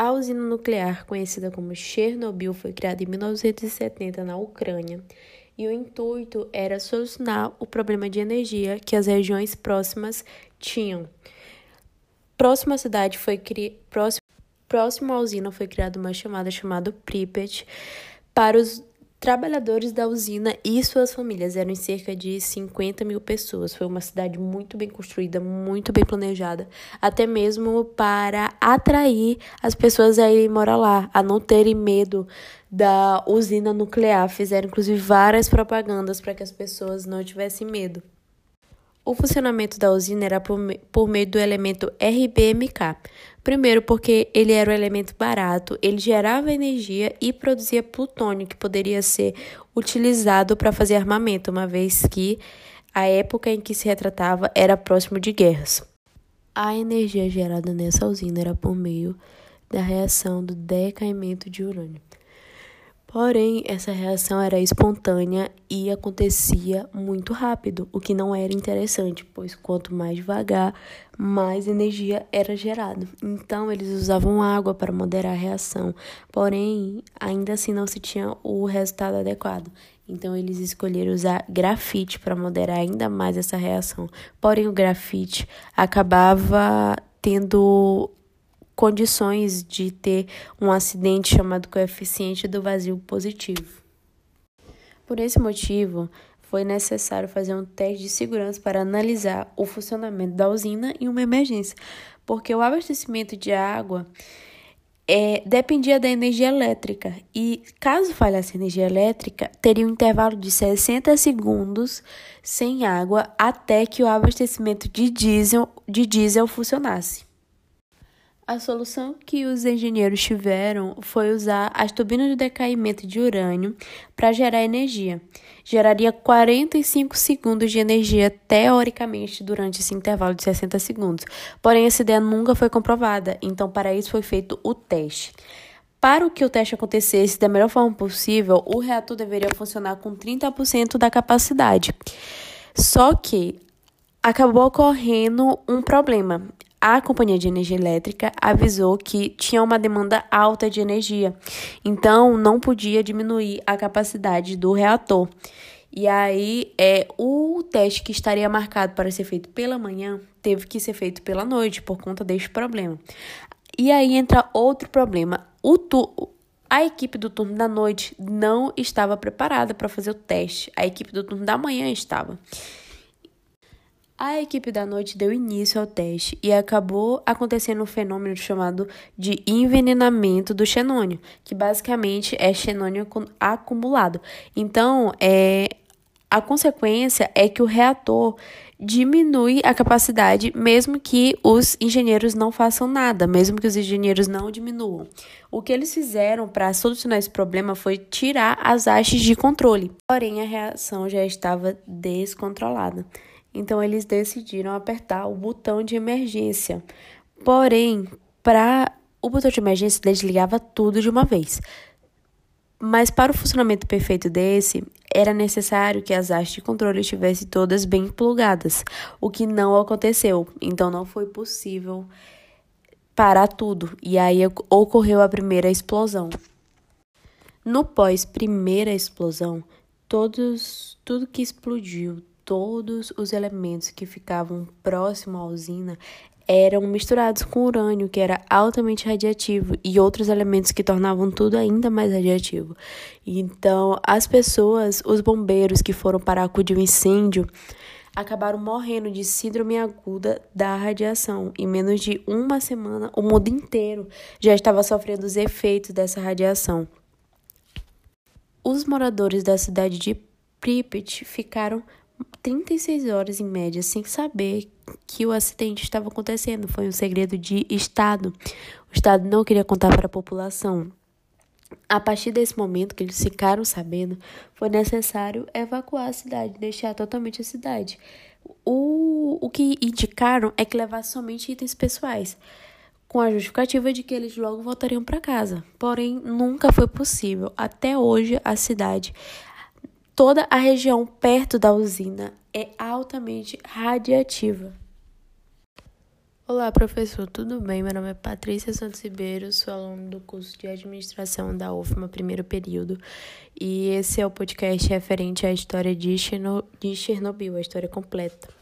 A usina nuclear, conhecida como Chernobyl, foi criada em 1970 na Ucrânia e o intuito era solucionar o problema de energia que as regiões próximas tinham. Próximo à cidade foi cri... próximo, próximo à usina foi criada uma chamada chamada Pripyat para os trabalhadores da usina e suas famílias. Eram cerca de 50 mil pessoas. Foi uma cidade muito bem construída, muito bem planejada, até mesmo para atrair as pessoas a irem morar lá, a não terem medo da usina nuclear. Fizeram inclusive várias propagandas para que as pessoas não tivessem medo. O funcionamento da usina era por, por meio do elemento RBMK. Primeiro, porque ele era um elemento barato, ele gerava energia e produzia plutônio, que poderia ser utilizado para fazer armamento, uma vez que a época em que se retratava era próximo de guerras. A energia gerada nessa usina era por meio da reação do decaimento de urânio. Porém, essa reação era espontânea e acontecia muito rápido, o que não era interessante, pois quanto mais devagar, mais energia era gerada. Então, eles usavam água para moderar a reação, porém, ainda assim não se tinha o resultado adequado. Então, eles escolheram usar grafite para moderar ainda mais essa reação. Porém, o grafite acabava tendo condições de ter um acidente chamado coeficiente do vazio positivo. Por esse motivo, foi necessário fazer um teste de segurança para analisar o funcionamento da usina em uma emergência, porque o abastecimento de água é, dependia da energia elétrica e, caso falhasse a energia elétrica, teria um intervalo de 60 segundos sem água até que o abastecimento de diesel, de diesel funcionasse. A solução que os engenheiros tiveram foi usar as turbinas de decaimento de urânio para gerar energia. Geraria 45 segundos de energia teoricamente durante esse intervalo de 60 segundos. Porém, essa ideia nunca foi comprovada, então para isso foi feito o teste. Para que o teste acontecesse da melhor forma possível, o reator deveria funcionar com 30% da capacidade. Só que acabou ocorrendo um problema a Companhia de Energia Elétrica avisou que tinha uma demanda alta de energia, então não podia diminuir a capacidade do reator. E aí, é, o teste que estaria marcado para ser feito pela manhã teve que ser feito pela noite por conta deste problema. E aí entra outro problema. O tu, a equipe do turno da noite não estava preparada para fazer o teste. A equipe do turno da manhã estava. A equipe da noite deu início ao teste e acabou acontecendo um fenômeno chamado de envenenamento do xenônio, que basicamente é xenônio acumulado. Então, é, a consequência é que o reator diminui a capacidade, mesmo que os engenheiros não façam nada, mesmo que os engenheiros não diminuam. O que eles fizeram para solucionar esse problema foi tirar as hastes de controle. Porém, a reação já estava descontrolada. Então eles decidiram apertar o botão de emergência. Porém, para o botão de emergência desligava tudo de uma vez. Mas para o funcionamento perfeito desse, era necessário que as hastes de controle estivessem todas bem plugadas, o que não aconteceu. Então não foi possível parar tudo. E aí ocorreu a primeira explosão. No pós primeira explosão, todos tudo que explodiu, todos os elementos que ficavam próximo à usina eram misturados com urânio, que era altamente radiativo, e outros elementos que tornavam tudo ainda mais radiativo. Então, as pessoas, os bombeiros que foram para acudir o incêndio, acabaram morrendo de síndrome aguda da radiação. Em menos de uma semana, o mundo inteiro já estava sofrendo os efeitos dessa radiação. Os moradores da cidade de Pripyat ficaram 36 horas em média sem saber que o acidente estava acontecendo. Foi um segredo de Estado. O Estado não queria contar para a população. A partir desse momento que eles ficaram sabendo, foi necessário evacuar a cidade, deixar totalmente a cidade. O, o que indicaram é que levasse somente itens pessoais, com a justificativa de que eles logo voltariam para casa. Porém, nunca foi possível. Até hoje, a cidade Toda a região perto da usina é altamente radiativa. Olá, professor, tudo bem? Meu nome é Patrícia Santos Ribeiro, sou aluna do curso de Administração da UFMA, primeiro período, e esse é o podcast referente à história de Chernobyl, a história completa.